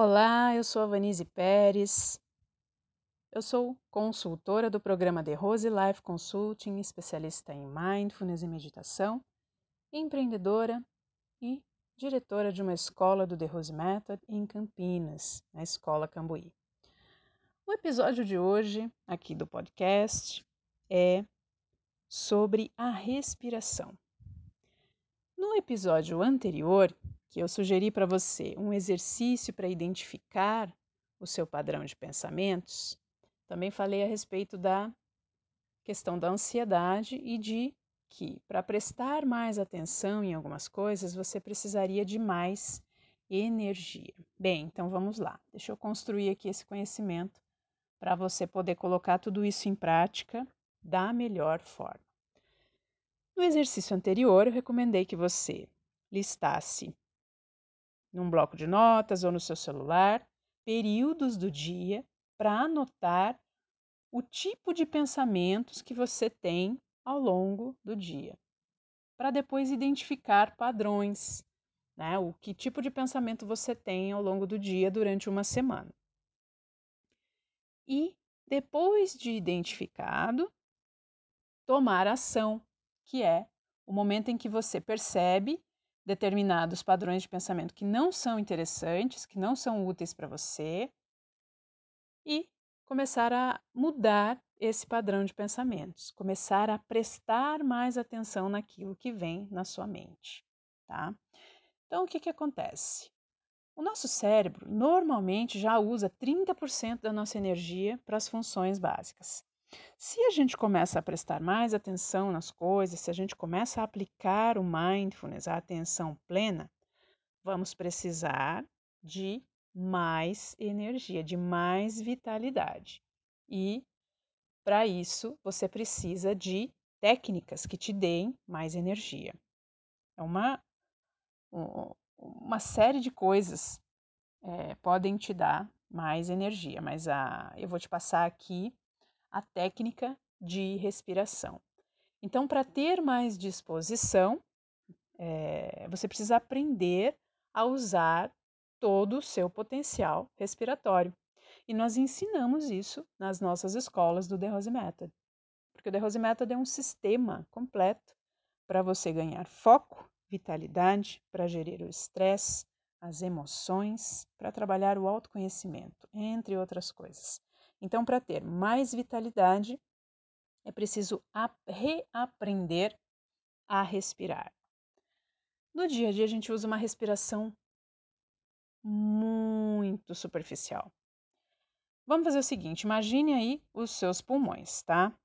Olá, eu sou a Vanise Pérez. Eu sou consultora do programa The Rose Life Consulting, especialista em mindfulness e meditação, empreendedora e diretora de uma escola do The Rose Method em Campinas, na Escola Cambuí. O episódio de hoje, aqui do podcast, é sobre a respiração. No episódio anterior, que eu sugeri para você um exercício para identificar o seu padrão de pensamentos, também falei a respeito da questão da ansiedade e de que, para prestar mais atenção em algumas coisas, você precisaria de mais energia. Bem, então vamos lá. Deixa eu construir aqui esse conhecimento para você poder colocar tudo isso em prática da melhor forma. No exercício anterior, eu recomendei que você listasse num bloco de notas ou no seu celular, períodos do dia para anotar o tipo de pensamentos que você tem ao longo do dia, para depois identificar padrões, né? O que tipo de pensamento você tem ao longo do dia durante uma semana. E depois de identificado, tomar ação, que é o momento em que você percebe determinados padrões de pensamento que não são interessantes, que não são úteis para você, e começar a mudar esse padrão de pensamentos, começar a prestar mais atenção naquilo que vem na sua mente, tá? Então, o que, que acontece? O nosso cérebro normalmente já usa 30% da nossa energia para as funções básicas. Se a gente começa a prestar mais atenção nas coisas, se a gente começa a aplicar o mindfulness, a atenção plena, vamos precisar de mais energia, de mais vitalidade. E para isso você precisa de técnicas que te deem mais energia. É uma, uma série de coisas é, podem te dar mais energia, mas a, eu vou te passar aqui a técnica de respiração. Então, para ter mais disposição, é, você precisa aprender a usar todo o seu potencial respiratório. E nós ensinamos isso nas nossas escolas do The Rose Method. Porque o The Rose Method é um sistema completo para você ganhar foco, vitalidade, para gerir o estresse, as emoções, para trabalhar o autoconhecimento, entre outras coisas. Então, para ter mais vitalidade, é preciso reaprender a respirar. No dia a dia, a gente usa uma respiração muito superficial. Vamos fazer o seguinte: imagine aí os seus pulmões, tá?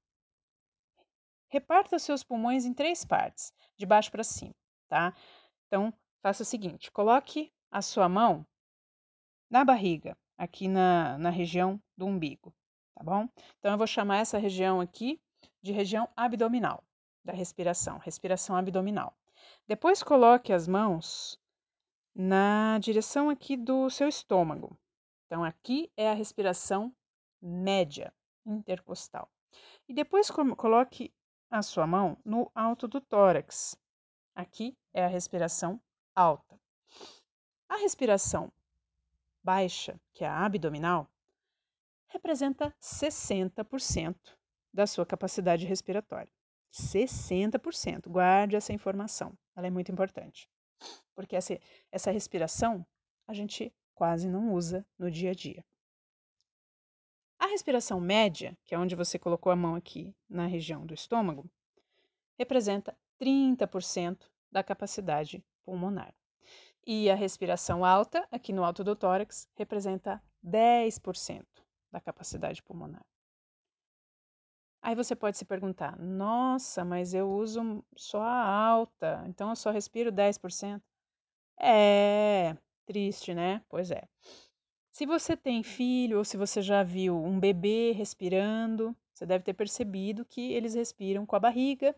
Reparta os seus pulmões em três partes, de baixo para cima, tá? Então, faça o seguinte: coloque a sua mão na barriga, aqui na, na região do umbigo, tá bom? Então, eu vou chamar essa região aqui de região abdominal da respiração, respiração abdominal. Depois, coloque as mãos na direção aqui do seu estômago. Então, aqui é a respiração média, intercostal. E depois coloque a sua mão no alto do tórax. Aqui é a respiração alta. A respiração baixa, que é a abdominal, representa 60% da sua capacidade respiratória. 60%. Guarde essa informação, ela é muito importante. Porque essa, essa respiração a gente quase não usa no dia a dia. A respiração média, que é onde você colocou a mão aqui na região do estômago, representa 30% da capacidade pulmonar. E a respiração alta, aqui no alto do tórax, representa 10% da capacidade pulmonar. Aí você pode se perguntar: nossa, mas eu uso só a alta, então eu só respiro 10%. É triste, né? Pois é. Se você tem filho ou se você já viu um bebê respirando, você deve ter percebido que eles respiram com a barriga,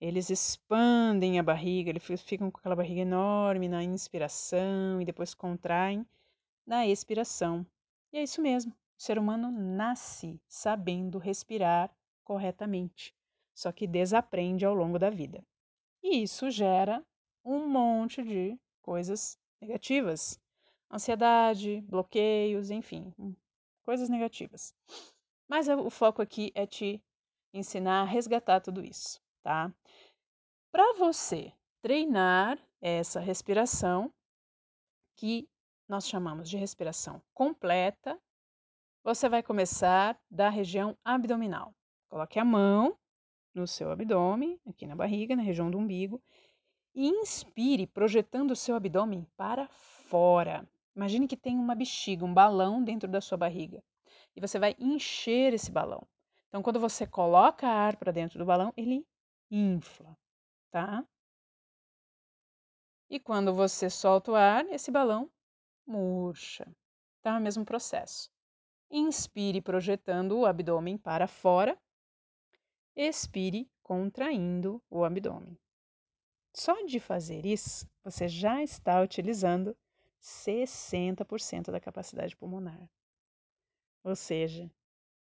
eles expandem a barriga, eles ficam com aquela barriga enorme na inspiração e depois contraem na expiração. E é isso mesmo. O ser humano nasce sabendo respirar corretamente, só que desaprende ao longo da vida. E isso gera um monte de coisas negativas. ansiedade, bloqueios, enfim, coisas negativas. Mas o foco aqui é te ensinar a resgatar tudo isso, tá? Para você treinar essa respiração, que nós chamamos de respiração completa, você vai começar da região abdominal. Coloque a mão no seu abdômen, aqui na barriga, na região do umbigo, e inspire projetando o seu abdômen para fora. Imagine que tem uma bexiga, um balão dentro da sua barriga. E você vai encher esse balão. Então, quando você coloca ar para dentro do balão, ele infla, tá? E quando você solta o ar, esse balão murcha. Tá? O mesmo processo. Inspire projetando o abdômen para fora. Expire contraindo o abdômen. Só de fazer isso, você já está utilizando 60% da capacidade pulmonar. Ou seja,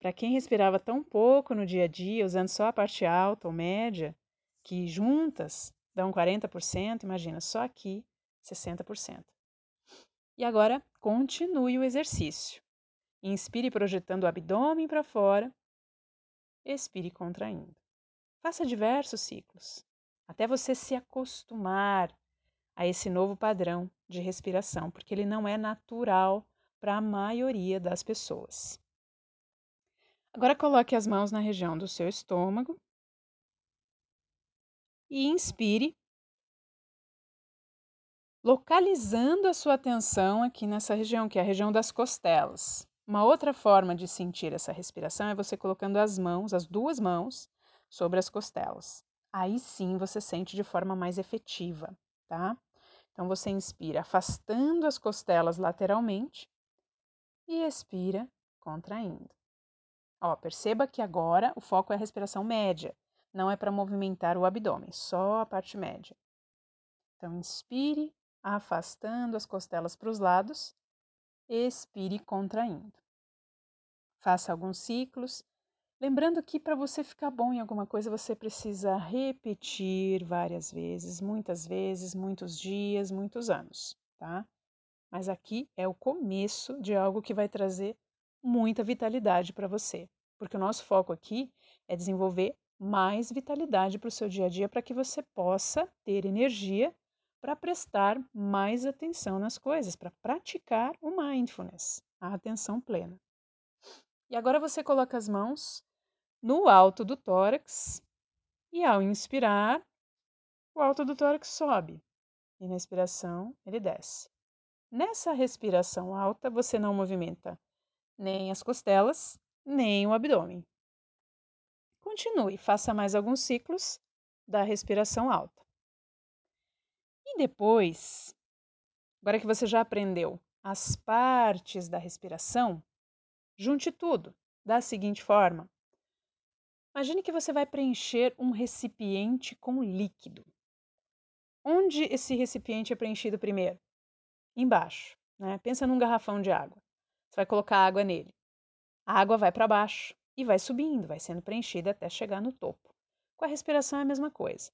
para quem respirava tão pouco no dia a dia, usando só a parte alta ou média, que juntas dão 40%, imagina, só aqui 60%. E agora, continue o exercício. Inspire projetando o abdômen para fora, expire contraindo. Faça diversos ciclos, até você se acostumar a esse novo padrão de respiração, porque ele não é natural para a maioria das pessoas. Agora coloque as mãos na região do seu estômago e inspire, localizando a sua atenção aqui nessa região, que é a região das costelas. Uma outra forma de sentir essa respiração é você colocando as mãos, as duas mãos, sobre as costelas. Aí sim você sente de forma mais efetiva, tá? Então você inspira afastando as costelas lateralmente e expira contraindo. Ó, perceba que agora o foco é a respiração média, não é para movimentar o abdômen, só a parte média. Então inspire afastando as costelas para os lados, expire contraindo. Faça alguns ciclos, lembrando que para você ficar bom em alguma coisa você precisa repetir várias vezes, muitas vezes, muitos dias, muitos anos, tá? Mas aqui é o começo de algo que vai trazer muita vitalidade para você, porque o nosso foco aqui é desenvolver mais vitalidade para o seu dia a dia para que você possa ter energia para prestar mais atenção nas coisas, para praticar o mindfulness, a atenção plena. E agora você coloca as mãos no alto do tórax e ao inspirar, o alto do tórax sobe e na expiração ele desce. Nessa respiração alta, você não movimenta nem as costelas, nem o abdômen. Continue, faça mais alguns ciclos da respiração alta. E depois, agora que você já aprendeu as partes da respiração, junte tudo da seguinte forma: imagine que você vai preencher um recipiente com líquido. Onde esse recipiente é preenchido primeiro? embaixo. Né? Pensa num garrafão de água. Você vai colocar água nele. A água vai para baixo e vai subindo, vai sendo preenchida até chegar no topo. Com a respiração é a mesma coisa.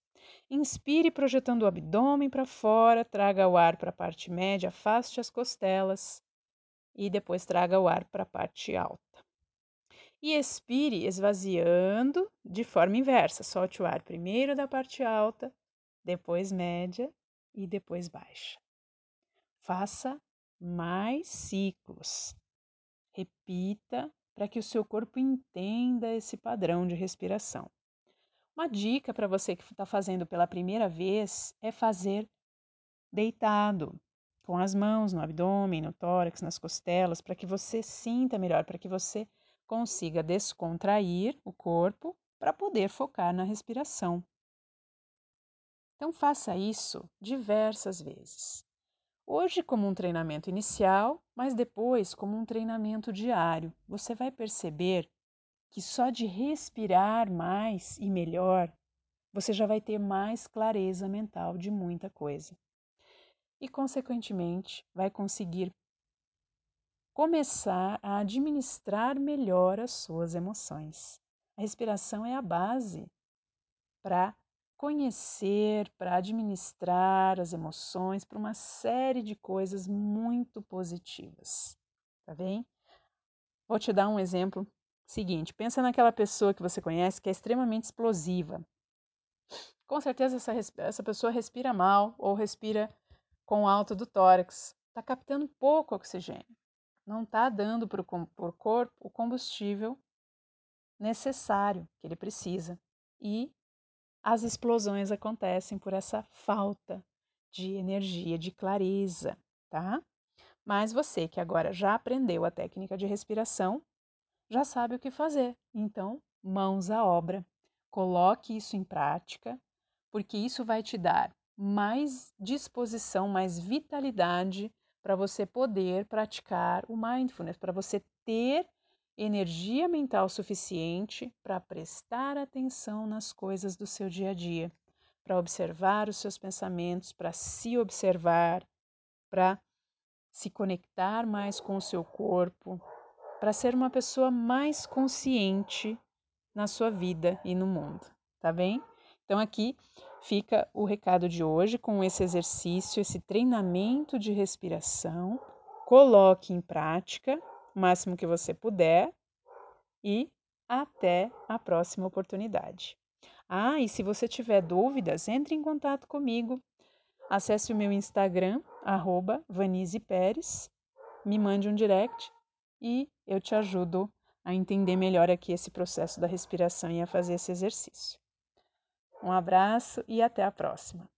Inspire projetando o abdômen para fora, traga o ar para a parte média, afaste as costelas e depois traga o ar para a parte alta. E expire esvaziando de forma inversa. Solte o ar primeiro da parte alta, depois média e depois baixa. Faça mais ciclos. Repita para que o seu corpo entenda esse padrão de respiração. Uma dica para você que está fazendo pela primeira vez é fazer deitado, com as mãos no abdômen, no tórax, nas costelas, para que você sinta melhor, para que você consiga descontrair o corpo para poder focar na respiração. Então, faça isso diversas vezes. Hoje, como um treinamento inicial, mas depois, como um treinamento diário, você vai perceber que só de respirar mais e melhor, você já vai ter mais clareza mental de muita coisa. E, consequentemente, vai conseguir começar a administrar melhor as suas emoções. A respiração é a base para conhecer, para administrar as emoções, para uma série de coisas muito positivas. Tá bem? Vou te dar um exemplo seguinte: pensa naquela pessoa que você conhece que é extremamente explosiva. Com certeza essa, essa pessoa respira mal ou respira com alto do tórax, está captando pouco oxigênio, não está dando para o corpo o combustível necessário que ele precisa. E as explosões acontecem por essa falta de energia, de clareza, tá? Mas você que agora já aprendeu a técnica de respiração, já sabe o que fazer. Então, mãos à obra. Coloque isso em prática, porque isso vai te dar mais disposição, mais vitalidade para você poder praticar o mindfulness, para você ter energia mental suficiente para prestar atenção nas coisas do seu dia a dia, para observar os seus pensamentos, para se observar, para se conectar mais com o seu corpo, para ser uma pessoa mais consciente na sua vida e no mundo, tá bem? Então aqui fica o recado de hoje com esse exercício, esse treinamento de respiração. Coloque em prática o máximo que você puder e até a próxima oportunidade. Ah, e se você tiver dúvidas, entre em contato comigo. Acesse o meu Instagram, arroba Vanise Pérez, me mande um direct e eu te ajudo a entender melhor aqui esse processo da respiração e a fazer esse exercício. Um abraço e até a próxima.